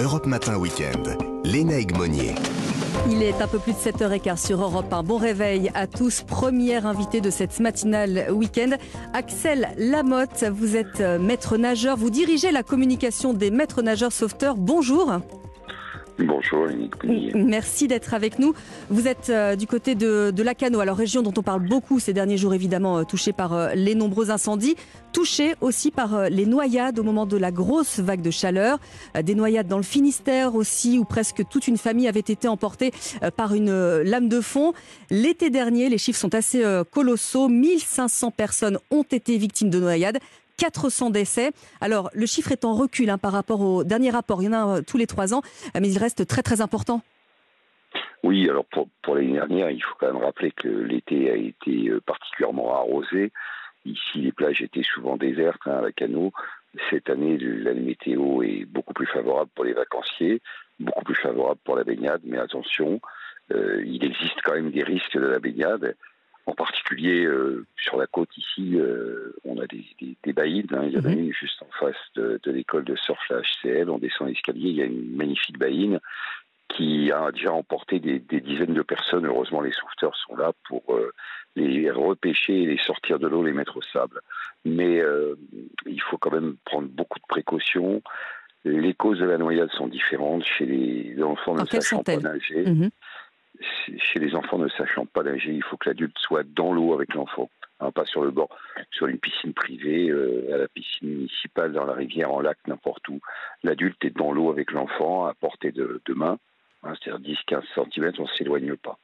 Europe Matin Week-end. Léna Egmonier. Il est un peu plus de 7h15 sur Europe 1. Bon réveil à tous. Première invité de cette matinale week-end, Axel Lamotte. Vous êtes euh, maître nageur. Vous dirigez la communication des maîtres nageurs sauveteurs. Bonjour. Bonjour, Merci d'être avec nous. Vous êtes euh, du côté de, de Lacano, alors région dont on parle beaucoup ces derniers jours, évidemment, euh, touchée par euh, les nombreux incendies, touchée aussi par les noyades au moment de la grosse vague de chaleur. Des noyades dans le Finistère aussi, où presque toute une famille avait été emportée par une lame de fond. L'été dernier, les chiffres sont assez colossaux. 1500 personnes ont été victimes de noyades. 400 décès. Alors, le chiffre est en recul hein, par rapport au dernier rapport. Il y en a euh, tous les trois ans, euh, mais il reste très très important. Oui, alors pour, l'année dernière, il faut quand même rappeler que l'été a été euh, particulièrement arrosé. Ici, les plages étaient souvent désertes hein, à canot. Cette année, la météo est beaucoup plus favorable pour les vacanciers, beaucoup plus favorable pour la baignade, mais attention, il existe quand même des risques de la baignade. En particulier euh, sur la côte ici, euh, on a des, des, des baïdes. Hein. Il y en a mhm. une juste en face de, l'école de surf la HCL. On descend l'escalier, il y a une magnifique baïne qui a déjà emporté des, dizaines de personnes. Heureusement, les sauveteurs sont là pour euh, les repêcher les sortir de l'eau, les mettre au sable. Mais il faut quand même prendre beaucoup de précautions. Les causes de la noyade sont différentes. Chez les enfants sachant pas nager, mhm chez les enfants ne sachant pas nager, il faut que l'adulte soit dans l'eau avec l'enfant, hein, pas sur le bord, sur une piscine privée, euh, à la piscine municipale, dans la rivière, en lac, n'importe où. L'adulte est dans l'eau avec l'enfant à portée de, main, hein, c'est-à-dire 10-15 cm, on ne s'éloigne pas.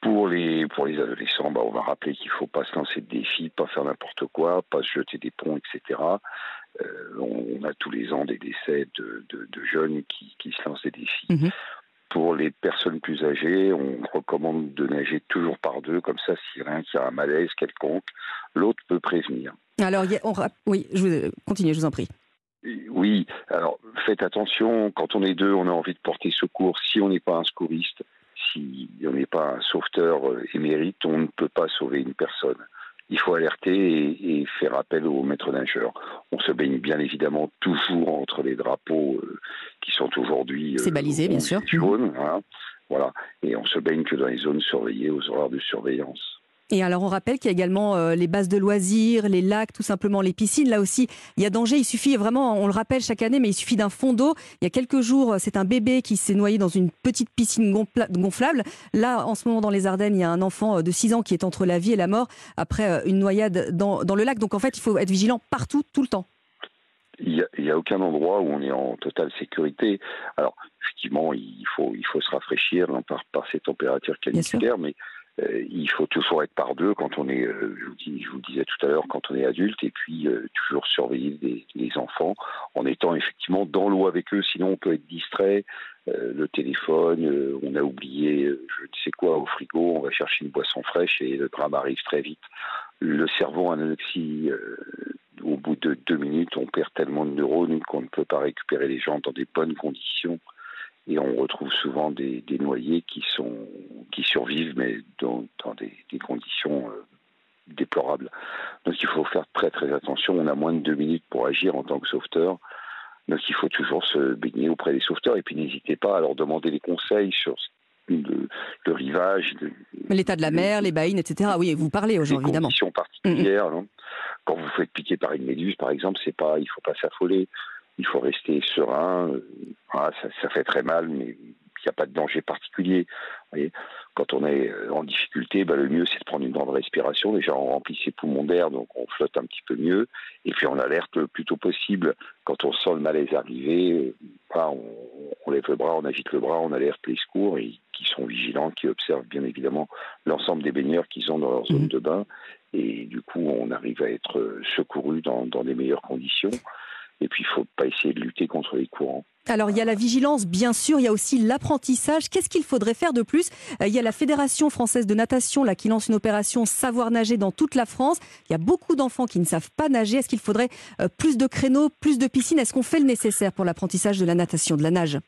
Pour les, adolescents, bah, on va rappeler qu'il ne faut pas se lancer de défis, pas faire n'importe quoi, pas se jeter des ponts, etc. Euh, on, a tous les ans des décès de, jeunes qui, se lancent des défis. Mhm. Pour les personnes plus âgées, on recommande de nager toujours par deux, comme ça, si rien qu'il y a un malaise quelconque, l'autre peut prévenir. Alors, on, oui, je vous, continuez, je vous en prie. Oui, alors faites attention, quand on est deux, on a envie de porter secours. Si on n'est pas un secouriste, si on n'est pas un sauveteur euh, émérite, on ne peut pas sauver une personne il faut alerter et, faire appel aux maîtres nageurs. On se baigne bien évidemment toujours entre les drapeaux euh, qui sont aujourd'hui. C'est euh, balisé, bien sûr. Jaunes, hein, voilà. Et on se baigne que dans les zones surveillées aux horaires de surveillance. Et alors on rappelle qu'il y a également euh, les bases de loisirs, les lacs, tout simplement les piscines. Là aussi, il y a danger. Il suffit vraiment, on le rappelle chaque année, mais il suffit d'un fond d'eau. Il y a quelques jours, c'est un bébé qui s'est noyé dans une petite piscine gonflable. Là, en ce moment, dans les Ardennes, il y a un enfant euh, de 6 ans qui est entre la vie et la mort après euh, une noyade dans, dans le lac. Donc en fait, il faut être vigilant partout, tout le temps. Il n'y a, aucun endroit où on est en totale sécurité. Alors, effectivement, il faut, il faut se rafraîchir hein, par, par ces températures caniculaires, mais il faut toujours être par deux quand on est, euh, je, vous tout à l'heure, quand on est adulte, et puis euh, toujours surveiller les, enfants en étant effectivement dans l'eau avec eux, sinon on peut être distrait. le téléphone, on a oublié je ne sais quoi au frigo, on va chercher une boisson fraîche et le drame arrive très vite. Le cerveau anoxie, au bout de deux minutes, on perd tellement de neurones qu'on ne peut pas récupérer les gens dans des bonnes conditions et on retrouve souvent des, noyés qui sont qui survivent mais dans, des, conditions euh, déplorables. Donc il faut faire très très attention. On a moins de deux minutes pour agir en tant que sauveteur. Donc il faut toujours se baigner auprès des sauveteurs et puis n'hésitez pas à leur demander des conseils sur le, rivage. L'état de la mer, les baïnes, etc. Oui, vous parlez aujourd'hui évidemment. conditions particulières. Mm, mm. Quand vous faites piquer par une méduse, par exemple, c'est pas, il faut pas s'affoler il faut rester serein. Euh, ça, fait très mal, mais il n'y a pas de danger particulier. Quand on est euh, en difficulté, bah, le mieux c'est de prendre une grande respiration. Déjà, on remplit ses poumons d'air, donc on flotte un petit peu mieux. Et puis on alerte le plus tôt possible. Quand on sent le malaise arriver, euh, on, lève le bras, on agite le bras, on alerte les secours et qui sont vigilants, qui observent bien évidemment l'ensemble des baigneurs qui sont dans leur zone mmh. de bain. Et du coup, on arrive à être secouru dans, dans les meilleures conditions. Et puis, il ne faut pas essayer de lutter contre les courants. Alors, il y a la vigilance, bien sûr, il y a aussi l'apprentissage. Qu'est-ce qu'il faudrait faire de plus? Euh, Il y a la Fédération française de natation là, qui lance une opération Savoir nager dans toute la France. Il y a beaucoup d'enfants qui ne savent pas nager. Est-ce qu'il faudrait euh, plus de créneaux, plus de piscines? Est-ce qu'on fait le nécessaire pour l'apprentissage de la natation, de la nage?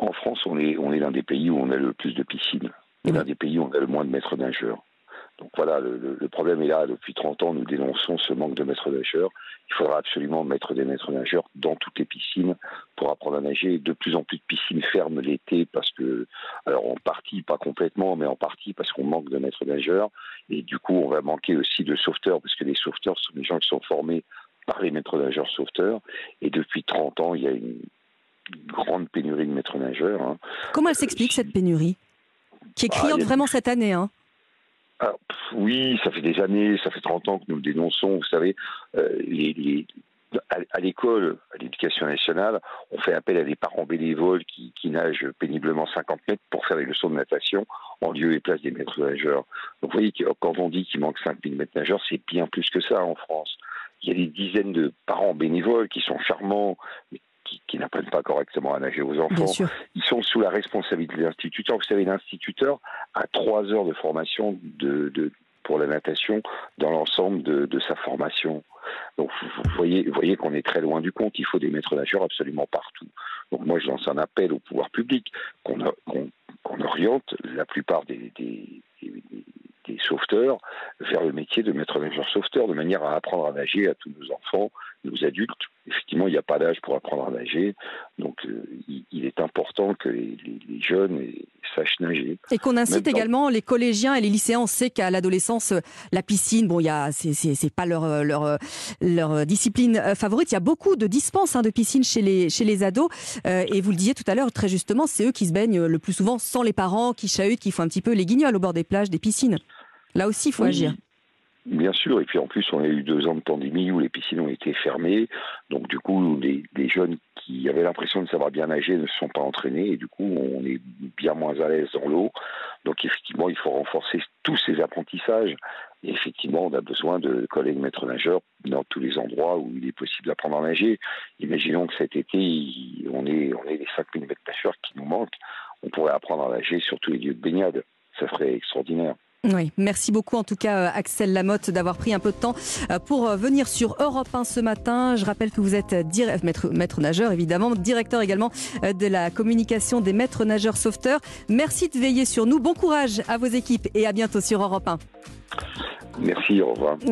En France, on est, on est l'un des pays où on a le plus de piscines. Et l'un des pays où on a le moins de maîtres nageurs. Donc voilà, le, le, problème est là. Depuis 30 ans, nous dénonçons ce manque de maîtres nageurs. Il faudra absolument mettre des maîtres nageurs dans toutes les piscines pour apprendre à nager. De plus en plus de piscines ferment l'été parce que, alors en partie, pas complètement, mais en partie parce qu'on manque de maîtres nageurs. Et du coup, on va manquer aussi de sauveteurs parce que les sauveteurs sont des gens qui sont formés par les maîtres nageurs sauveteurs. Et depuis 30 ans, il y a une grande pénurie de maîtres nageurs. Hein. Comment elle s'explique cette pénurie? Qui est criante ah, vraiment cette année hein ah, oui, ça fait des années, ça fait 30 ans que nous le dénonçons. Vous savez, euh, les, à, l'école, à l'éducation nationale, on fait appel à des parents bénévoles qui, nagent péniblement 50 mètres pour faire des leçons de natation en lieu et place des maîtres nageurs. Donc vous voyez, quand on dit qu'il manque 5000 maîtres nageurs, c'est bien plus que ça en France. Il y a des dizaines de parents bénévoles qui sont charmants, qui, n'apprennent pas correctement à nager aux enfants. Ils sont sous la responsabilité de l'instituteur. Vous savez, l'instituteur a trois heures de formation de, pour la natation dans l'ensemble de, sa formation. Donc vous voyez, vous voyez qu'on est très loin du compte. Il faut des maîtres nageurs absolument partout. Donc moi, je lance un appel au pouvoir public qu'on oriente la plupart des, des, sauveteurs vers le métier de maître nageur sauveteur, de manière à apprendre à nager à tous nos enfants, nos adultes. Effectivement, il n'y a pas d'âge pour apprendre à nager, donc euh, il, est important que les, jeunes sachent nager. Et qu'on incite également les collégiens et les lycéens. On sait qu'à l'adolescence, la piscine, bon, il c'est, pas leur, leur, leur discipline favorite. Il y a beaucoup de dispenses hein, de piscine chez les, chez les ados. Euh, et vous le disiez tout à l'heure, très justement, c'est eux qui se baignent le plus souvent sans les parents, qui chahutent, qui font un petit peu les guignols au bord des plages, des piscines. Là aussi, il faut agir. Bien sûr, et puis en plus, on a eu deux ans de pandémie où les piscines ont été fermées. Donc, du coup, les, jeunes qui avaient l'impression de savoir bien nager ne se sont pas entraînés et du coup, on est bien moins à l'aise dans l'eau. Donc, effectivement, il faut renforcer tous ces apprentissages. Et effectivement, on a besoin de collègues maîtres nageurs dans tous les endroits où il est possible d'apprendre à nager. Imaginons que cet été, on est, on est les 5000 mètres nageurs qui nous manquent. On pourrait apprendre à nager sur tous les lieux de baignade. Ça serait extraordinaire. Oui, merci beaucoup en tout cas euh, Axel Lamotte d'avoir pris un peu de temps euh, pour euh, venir sur Europe 1 ce matin. Je rappelle que vous êtes maître, maître nageur évidemment, directeur également de la communication des maîtres nageurs sauveteurs. Merci de veiller sur nous. Bon courage à vos équipes et à bientôt sur Europe 1. Merci, au revoir.